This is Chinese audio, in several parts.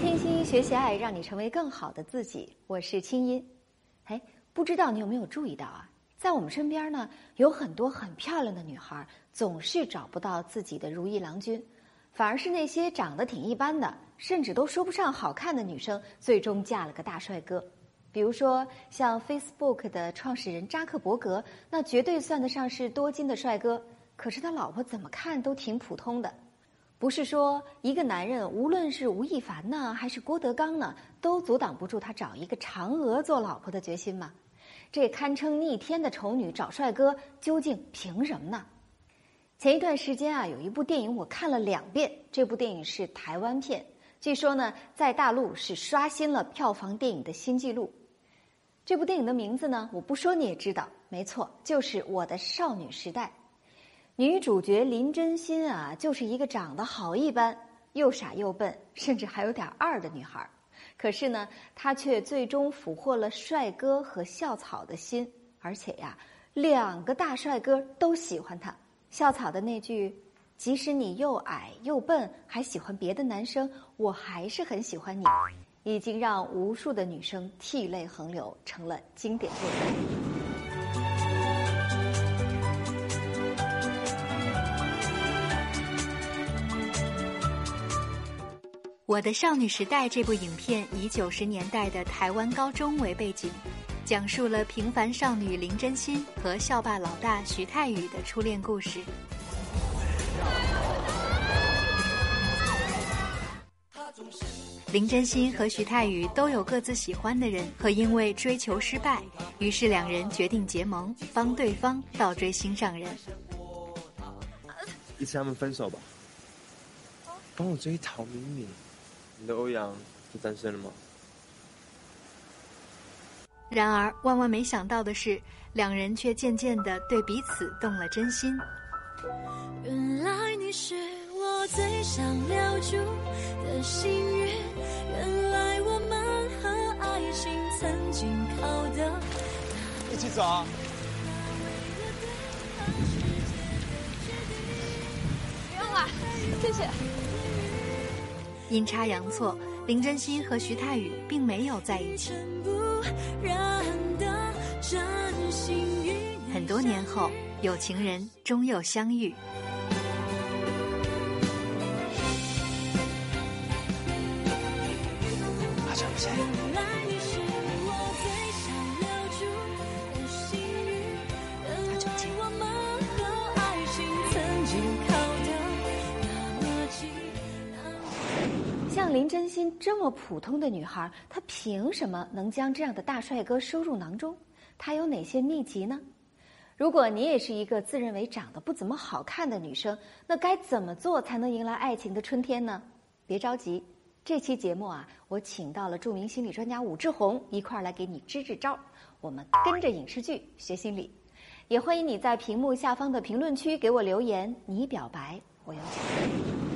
听心学习爱，让你成为更好的自己。我是清音。哎，不知道你有没有注意到啊？在我们身边呢，有很多很漂亮的女孩，总是找不到自己的如意郎君，反而是那些长得挺一般的，甚至都说不上好看的女生，最终嫁了个大帅哥。比如说，像 Facebook 的创始人扎克伯格，那绝对算得上是多金的帅哥。可是他老婆怎么看都挺普通的。不是说一个男人，无论是吴亦凡呢，还是郭德纲呢，都阻挡不住他找一个嫦娥做老婆的决心吗？这堪称逆天的丑女找帅哥，究竟凭什么呢？前一段时间啊，有一部电影我看了两遍，这部电影是台湾片，据说呢，在大陆是刷新了票房电影的新纪录。这部电影的名字呢，我不说你也知道，没错，就是《我的少女时代》。女主角林真心啊，就是一个长得好一般、又傻又笨，甚至还有点二的女孩。可是呢，她却最终俘获了帅哥和校草的心，而且呀，两个大帅哥都喜欢她。校草的那句“即使你又矮又笨，还喜欢别的男生，我还是很喜欢你”。已经让无数的女生涕泪横流，成了经典对白。我的少女时代这部影片以九十年代的台湾高中为背景，讲述了平凡少女林真心和校霸老大徐太宇的初恋故事。林真心和徐太宇都有各自喜欢的人，可因为追求失败，于是两人决定结盟，帮对方倒追心上人。一次他们分手吧，帮我追陶敏敏。你的欧阳是单身了吗？然而万万没想到的是，两人却渐渐的对彼此动了真心。原来你是我最想留住的幸运，原来我们和爱情曾经靠得一起走啊！不用了，谢谢。阴差阳错，林真心和徐太宇并没有在一起。很多年后，有情人终又相遇。林真心这么普通的女孩，她凭什么能将这样的大帅哥收入囊中？她有哪些秘籍呢？如果你也是一个自认为长得不怎么好看的女生，那该怎么做才能迎来爱情的春天呢？别着急，这期节目啊，我请到了著名心理专家武志红一块儿来给你支支招。我们跟着影视剧学心理，也欢迎你在屏幕下方的评论区给我留言，你表白我有奖。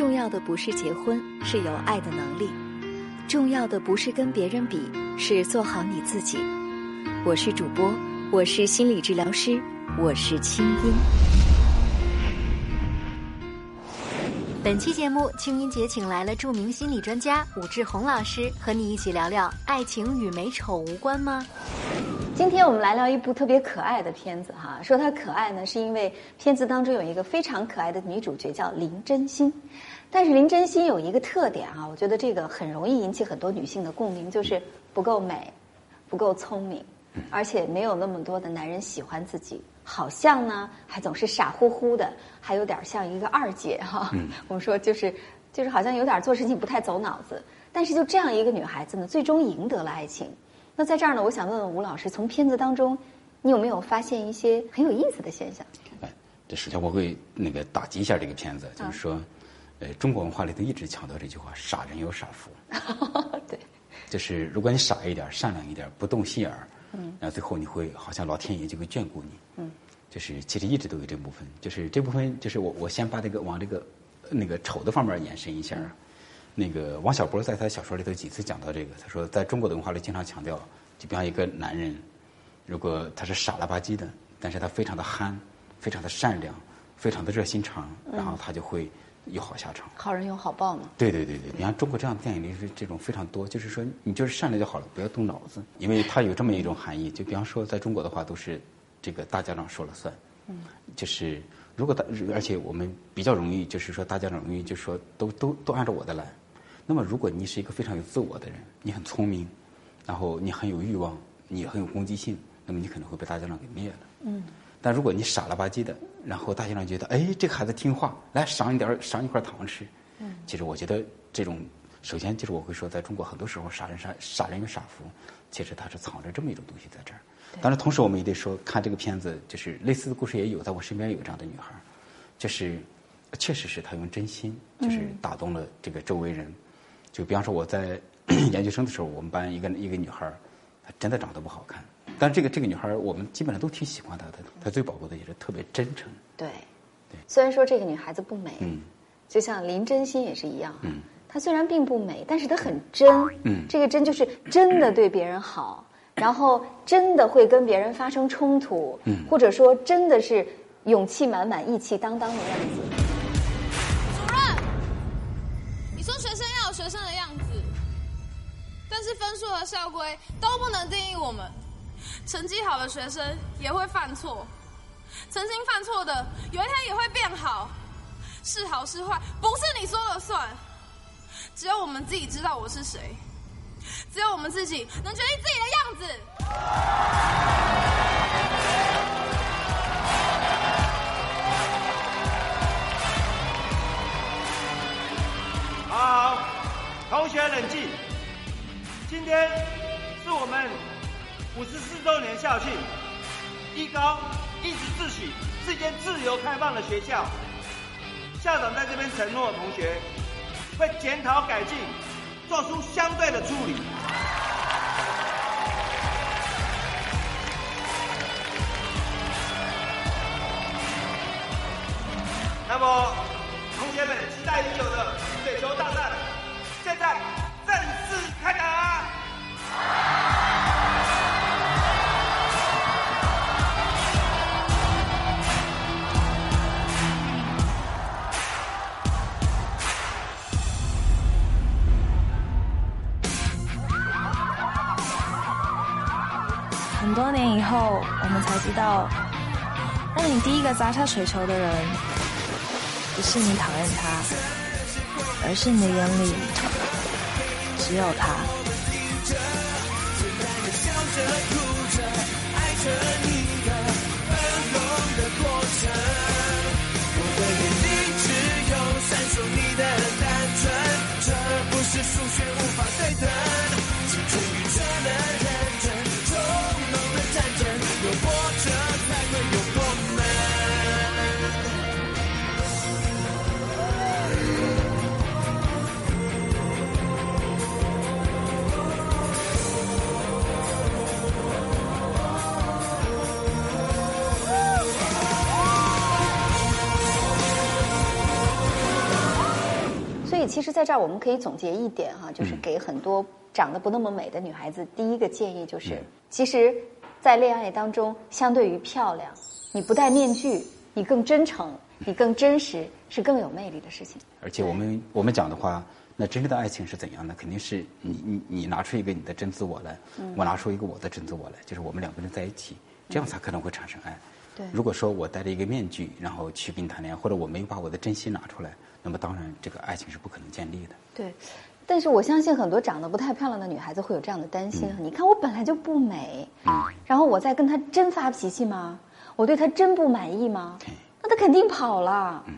重要的不是结婚，是有爱的能力；重要的不是跟别人比，是做好你自己。我是主播，我是心理治疗师，我是清音。本期节目，清音姐请来了著名心理专家武志红老师，和你一起聊聊：爱情与美丑无关吗？今天我们来聊一部特别可爱的片子哈。说它可爱呢，是因为片子当中有一个非常可爱的女主角叫林真心。但是林真心有一个特点啊，我觉得这个很容易引起很多女性的共鸣，就是不够美，不够聪明，而且没有那么多的男人喜欢自己。好像呢，还总是傻乎乎的，还有点像一个二姐哈。我们说就是就是好像有点做事情不太走脑子。但是就这样一个女孩子呢，最终赢得了爱情。那在这儿呢，我想问问吴老师，从片子当中，你有没有发现一些很有意思的现象？哎，这首先我会那个打击一下这个片子，就是说。呃，中国文化里头一直强调这句话：“傻人有傻福。”对，就是如果你傻一点、善良一点、不动心眼儿，嗯，那最后你会好像老天爷就会眷顾你。嗯，就是其实一直都有这部分，就是这部分，就是我我先把这个往这个那个丑的方面延伸一下。那个王小波在他小说里头几次讲到这个，他说在中国的文化里经常强调就比方一个男人，如果他是傻了吧唧的，但是他非常的憨，非常的善良，非常的热心肠，然后他就会有好下场。好人有好报嘛。对对对对，你看中国这样的电影里是这种非常多，就是说你就是善良就好了，不要动脑子，因为它有这么一种含义。就比方说，在中国的话，都是这个大家长说了算，嗯，就是如果大，而且我们比较容易，就是说大家长容易就是说都都都按照我的来。那么如果你是一个非常有自我的人，你很聪明，然后你很有欲望，你很有攻击性，那么你可能会被大家长给灭了。嗯。但如果你傻了吧唧的，然后大家长觉得，哎，这个孩子听话，来赏一点儿，赏一块糖吃。嗯。其实我觉得这种，首先就是我会说，在中国很多时候傻人傻傻人有傻福，其实他是藏着这么一种东西在这儿。当然，同时我们也得说，看这个片子，就是类似的故事也有，在我身边有这样的女孩儿，就是确实是她用真心，就是打动了这个周围人。就比方说我在 研究生的时候，我们班一个一个女孩儿，她真的长得不好看，但是这个这个女孩儿，我们基本上都挺喜欢她的。她最宝贵的也是特别真诚。对，对虽然说这个女孩子不美，嗯就像林真心也是一样，嗯，她虽然并不美，但是她很真，嗯这个真就是真的对别人好，然后真的会跟别人发生冲突，嗯或者说真的是勇气满满、义气当当的样子。学生的样子，但是分数和校规都不能定义我们。成绩好的学生也会犯错，曾经犯错的，有一天也会变好。是好是坏，不是你说了算。只有我们自己知道我是谁，只有我们自己能决定自己的样子。好，同学冷静。今天是我们五十四周年校庆，一高一直自诩是一间自由开放的学校。校长在这边承诺，同学会检讨改进，做出相对的处理。那么，同学们期待已久的水球大战，现在正式开打！很多年以后，我们才知道，让你第一个砸下水球的人，不是你讨厌他，而是你的眼里只有他。其实，在这儿我们可以总结一点哈、就是给很多长得不那么美的女孩子，第一个建议就是，其实，在恋爱当中，相对于漂亮，你不戴面具，你更真诚，你更真实，是更有魅力的事情。而且我们我们讲的话，那真正的爱情是怎样的？肯定是你你你拿出一个你的真自我来，我拿出一个我的真自我来，就是我们两个人在一起，这样才可能会产生爱。对如果说我戴着一个面具，然后去跟你谈恋爱，或者我没有把我的真心拿出来，那么当然这个爱情是不可能建立的。对，但是我相信很多长得不太漂亮的女孩子会有这样的担心。嗯你看我本来就不美，然后我再跟他真发脾气吗？我对他真不满意吗？嗯那他肯定跑了。嗯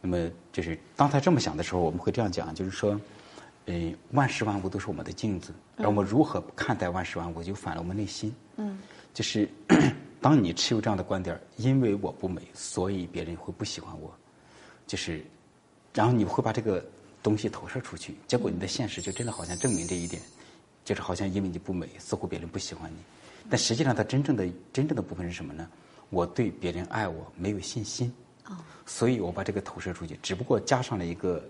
那么就是当他这么想的时候，我们会这样讲，就是说，呃，万事万物都是我们的镜子，而我们如何看待万事万物，就反了我们内心。嗯，就是当你持有这样的观点，因为我不美，所以别人会不喜欢我，就是，然后你会把这个东西投射出去，结果你的现实就真的好像证明这一点，就是好像因为你不美，似乎别人不喜欢你，但实际上它真正的真正的部分是什么呢？我对别人爱我没有信心。所以我把这个投射出去，只不过加上了一个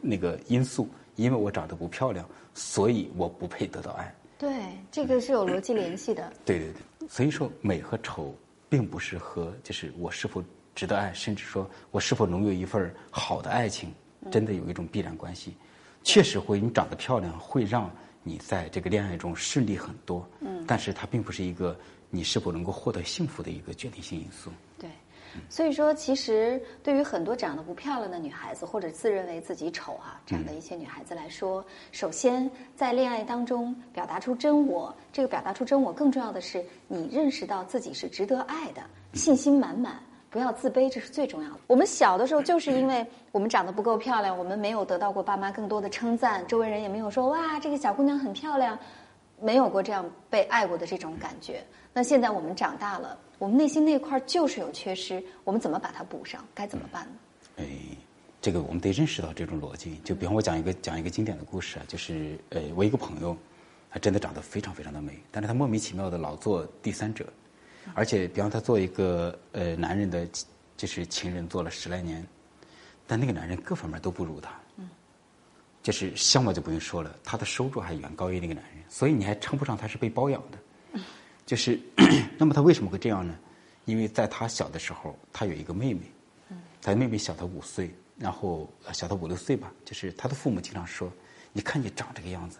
那个因素，因为我长得不漂亮，所以我不配得到爱。对，这个是有逻辑联系的。对对对，所以说美和丑并不是和就是我是否值得爱，甚至说我是否能有一份好的爱情，真的有一种必然关系。确实会，你长得漂亮会让你在这个恋爱中顺利很多。嗯，但是它并不是一个你是否能够获得幸福的一个决定性因素。对，所以说，其实对于很多长得不漂亮的女孩子，或者自认为自己丑啊、这样的一些女孩子来说，首先在恋爱当中表达出真我，这个表达出真我，更重要的是你认识到自己是值得爱的，信心满满。不要自卑，这是最重要的。我们小的时候就是因为我们长得不够漂亮，我们没有得到过爸妈更多的称赞，周围人也没有说哇这个小姑娘很漂亮，没有过这样被爱过的这种感觉。那现在我们长大了，我们内心那块儿就是有缺失，我们怎么把它补上？该怎么办呢？哎，这个我们得认识到这种逻辑。就比方我讲一个讲一个经典的故事啊，就是呃，我一个朋友，她真的长得非常非常的美，但是她莫名其妙的老做第三者。而且，比方他做一个呃男人的，就是情人做了十来年，但那个男人各方面都不如他。嗯。就是相貌就不用说了，他的收入还远高于那个男人，所以你还称不上他是被包养的。就是，那么他为什么会这样呢？因为在他小的时候，他有一个妹妹，他的妹妹小他五岁，然后小他五六岁吧。就是他的父母经常说：“你看你长这个样子，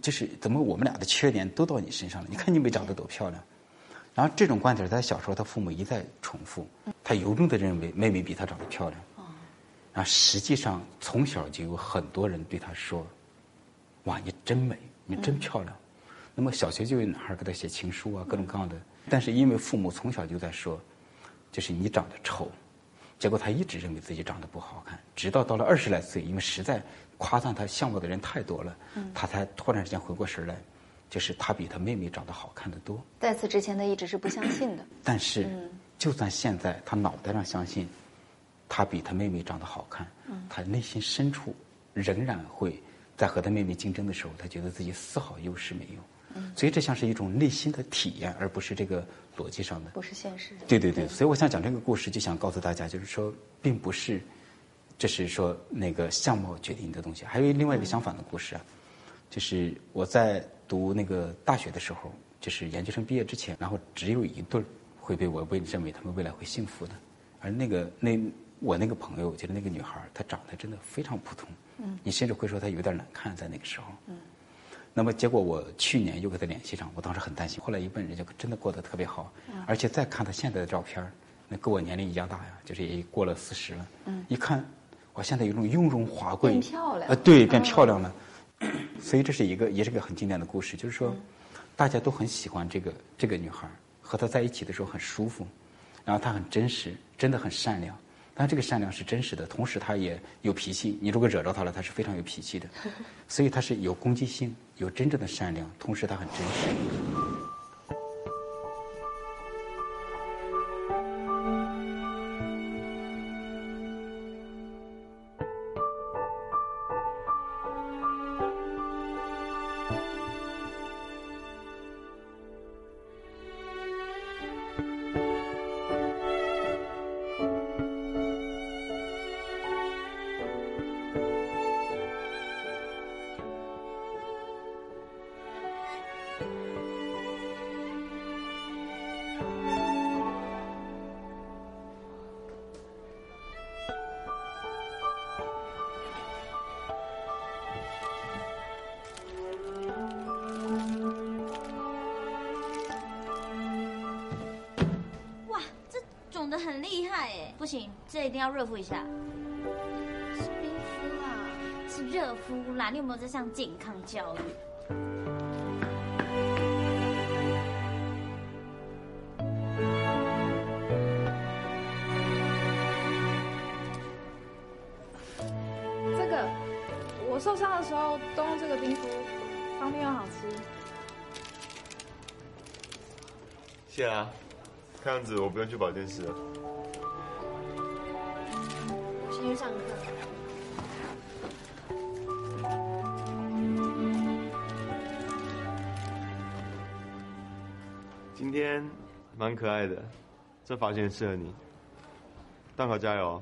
就是怎么我们俩的缺点都到你身上了？你看你没长得多漂亮。”然后这种观点在小时候他父母一再重复，他由衷的认为妹妹比他长得漂亮。啊，实际上从小就有很多人对他说：“哇，你真美，你真漂亮。”那么小学就有男孩给他写情书啊，各种各样的。但是因为父母从小就在说，就是你长得丑，结果他一直认为自己长得不好看，直到到了二十来岁，因为实在夸赞他相貌的人太多了，他才突然之间回过神来。就是他比他妹妹长得好看的多。在此之前，他一直是不相信的。但是，就算现在他脑袋上相信，他比他妹妹长得好看，他内心深处仍然会在和他妹妹竞争的时候，他觉得自己丝毫优势没有。所以这像是一种内心的体验，而不是这个逻辑上的。不是现实。对对对，所以我想讲这个故事，就想告诉大家，就是说，并不是，这是说那个相貌决定的东西。还有另外一个相反的故事啊，就是我在。读那个大学的时候，就是研究生毕业之前，然后只有一对儿会被我为认为他们未来会幸福的，而那个那我那个朋友就是那个女孩儿，她长得真的非常普通，嗯，你甚至会说她有点难看在那个时候，嗯，那么结果我去年又跟他联系上，我当时很担心，后来一问人家真的过得特别好，嗯，而且再看他现在的照片儿，那跟我年龄一样大呀，就是也过了四十了，嗯，一看，我，现在有一种雍容华贵，变漂亮，呃，对，变漂亮了。所以这是一个，也是个很经典的故事，就是说，大家都很喜欢这个这个女孩和她在一起的时候很舒服，然后她很真实，真的很善良。但这个善良是真实的，同时他也有脾气。你如果惹着他了，他是非常有脾气的。所以他是有攻击性，有真正的善良，同时他很真实。不行，这一定要热敷一下。是冰敷啦，是热敷啦。你有没有在上健康教育？这个，我受伤的时候都用这个冰敷，方便又好吃。谢啊，看样子我不用去保健室了。今天蛮可爱的，这发型适合你。段考加油！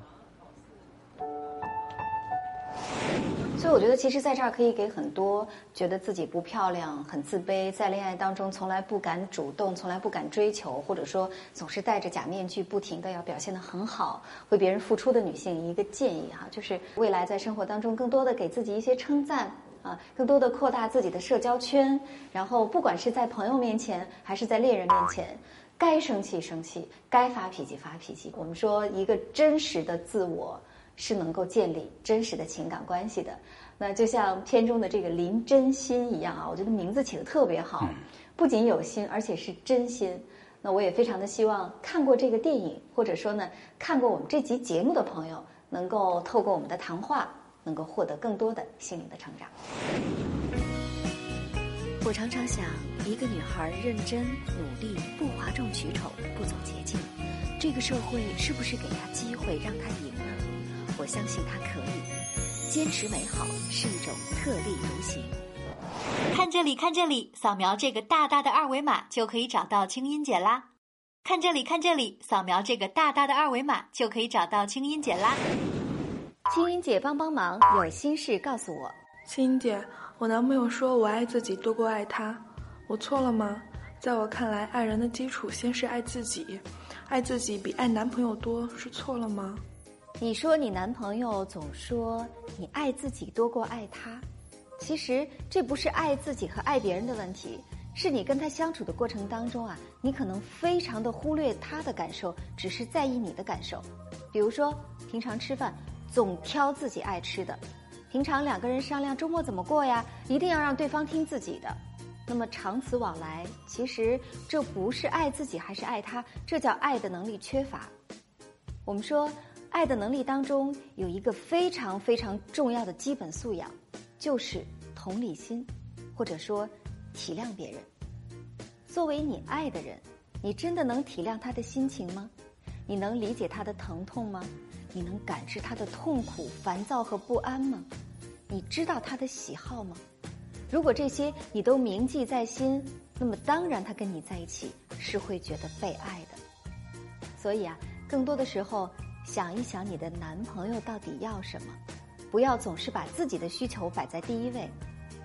所以我觉得，其实在这儿可以给很多觉得自己不漂亮、很自卑，在恋爱当中从来不敢主动、从来不敢追求，或者说总是戴着假面具，不停的要表现的很好，为别人付出的女性一个建议哈，就是未来在生活当中更多的给自己一些称赞啊，更多的扩大自己的社交圈，然后不管是在朋友面前还是在恋人面前，该生气生气，该发脾气发脾气。我们说一个真实的自我。是能够建立真实的情感关系的，那就像片中的这个林真心一样啊，我觉得名字起的特别好，不仅有心，而且是真心。那我也非常的希望看过这个电影，或者说呢看过我们这集节目的朋友，能够透过我们的谈话，能够获得更多的心灵的成长。我常常想，一个女孩认真努力，不哗众取宠，不走捷径，这个社会是不是给她机会让她赢呢？我相信她可以坚持美好是一种特立独行。看这里，看这里，扫描这个大大的二维码就可以找到清音姐啦！看这里，看这里，扫描这个大大的二维码就可以找到清音姐啦！青音姐帮帮忙，有心事告诉我。青音姐，我男朋友说我爱自己多过爱他，我错了吗？在我看来，爱人的基础先是爱自己，爱自己比爱男朋友多，是错了吗？你说你男朋友总说你爱自己多过爱他，其实这不是爱自己和爱别人的问题，是你跟他相处的过程当中啊，你可能非常的忽略他的感受，只是在意你的感受。比如说，平常吃饭总挑自己爱吃的，平常两个人商量周末怎么过呀，一定要让对方听自己的。那么长此往来，其实这不是爱自己还是爱他，这叫爱的能力缺乏。我们说。爱的能力当中有一个非常非常重要的基本素养，就是同理心，或者说体谅别人。作为你爱的人，你真的能体谅他的心情吗？你能理解他的疼痛吗？你能感知他的痛苦、烦躁和不安吗？你知道他的喜好吗？如果这些你都铭记在心，那么当然他跟你在一起是会觉得被爱的。所以啊，更多的时候。想一想你的男朋友到底要什么，不要总是把自己的需求摆在第一位。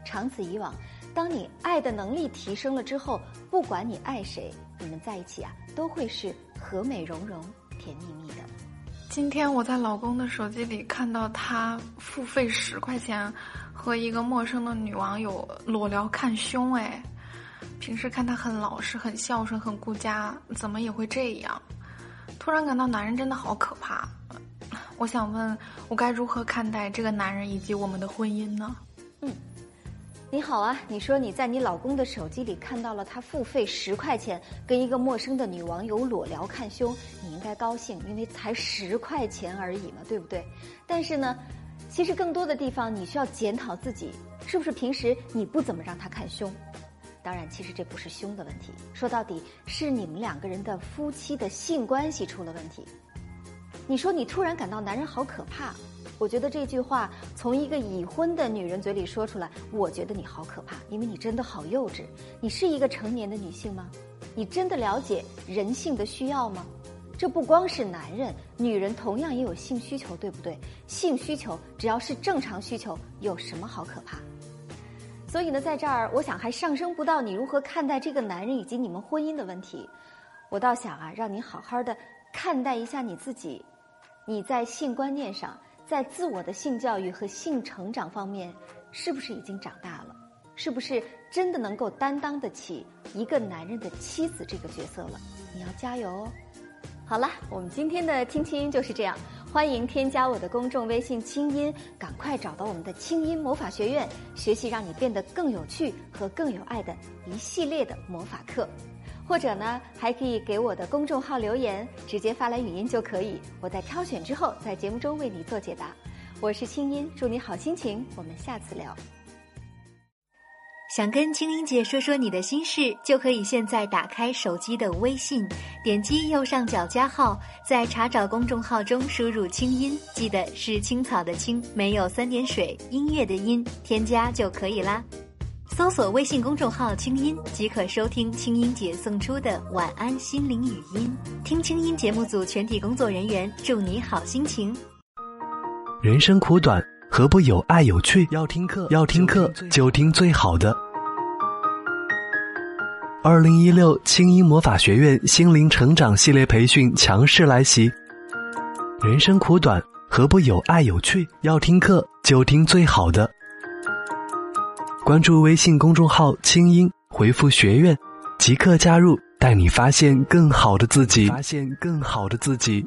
长此以往，当你爱的能力提升了之后，不管你爱谁，你们在一起啊都会是和美融融、甜蜜蜜的。今天我在老公的手机里看到他付费十块钱和一个陌生的女网友裸聊看胸，哎，平时看他很老实、很孝顺、很顾家，怎么也会这样？突然感到男人真的好可怕，我想问，我该如何看待这个男人以及我们的婚姻呢？嗯，你好啊，你说你在你老公的手机里看到了他付费十块钱跟一个陌生的女网友裸聊看胸，你应该高兴，因为才十块钱而已嘛，对不对？但是呢，其实更多的地方你需要检讨自己，是不是平时你不怎么让他看胸？当然，其实这不是胸的问题，说到底是你们两个人的夫妻的性关系出了问题。你说你突然感到男人好可怕，我觉得这句话从一个已婚的女人嘴里说出来，我觉得你好可怕，因为你真的好幼稚。你是一个成年的女性吗？你真的了解人性的需要吗？这不光是男人，女人同样也有性需求，对不对？性需求只要是正常需求，有什么好可怕？所以呢，在这儿，我想还上升不到你如何看待这个男人以及你们婚姻的问题。我倒想啊，让你好好的看待一下你自己，你在性观念上，在自我的性教育和性成长方面，是不是已经长大了？是不是真的能够担当得起一个男人的妻子这个角色了？你要加油哦！好了，我们今天的青青就是这样。欢迎添加我的公众微信“清音”，赶快找到我们的清音魔法学院，学习让你变得更有趣和更有爱的一系列的魔法课。或者呢，还可以给我的公众号留言，直接发来语音就可以，我在挑选之后在节目中为你做解答。我是清音，祝你好心情，我们下次聊。想跟青音姐说说你的心事，就可以现在打开手机的微信，点击右上角加号，在查找公众号中输入“青音”，记得是青草的青，没有三点水，音乐的音，添加就可以啦。搜索微信公众号“清音”，即可收听清音姐送出的晚安心灵语音。听清音节目组全体工作人员祝你好心情。人生苦短。何不有爱有趣？要听课，要听课就听最好的。二零一六清音魔法学院心灵成长系列培训强势来袭。人生苦短，何不有爱有趣？要听课就听最好的。关注微信公众号“清音”，回复“学院”，即刻加入，带你发现更好的自己。发现更好的自己。